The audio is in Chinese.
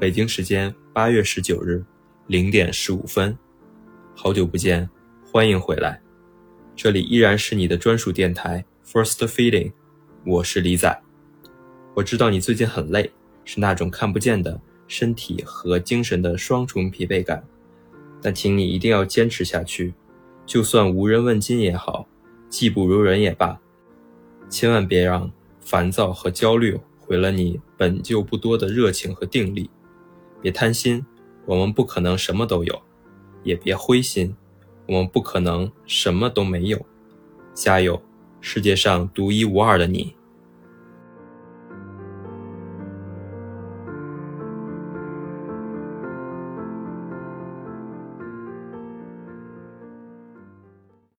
北京时间八月十九日零点十五分，好久不见，欢迎回来，这里依然是你的专属电台 First Feeling，我是李仔。我知道你最近很累，是那种看不见的身体和精神的双重疲惫感，但请你一定要坚持下去，就算无人问津也好，技不如人也罢，千万别让烦躁和焦虑。毁了你本就不多的热情和定力，别贪心，我们不可能什么都有；也别灰心，我们不可能什么都没有。加油，世界上独一无二的你。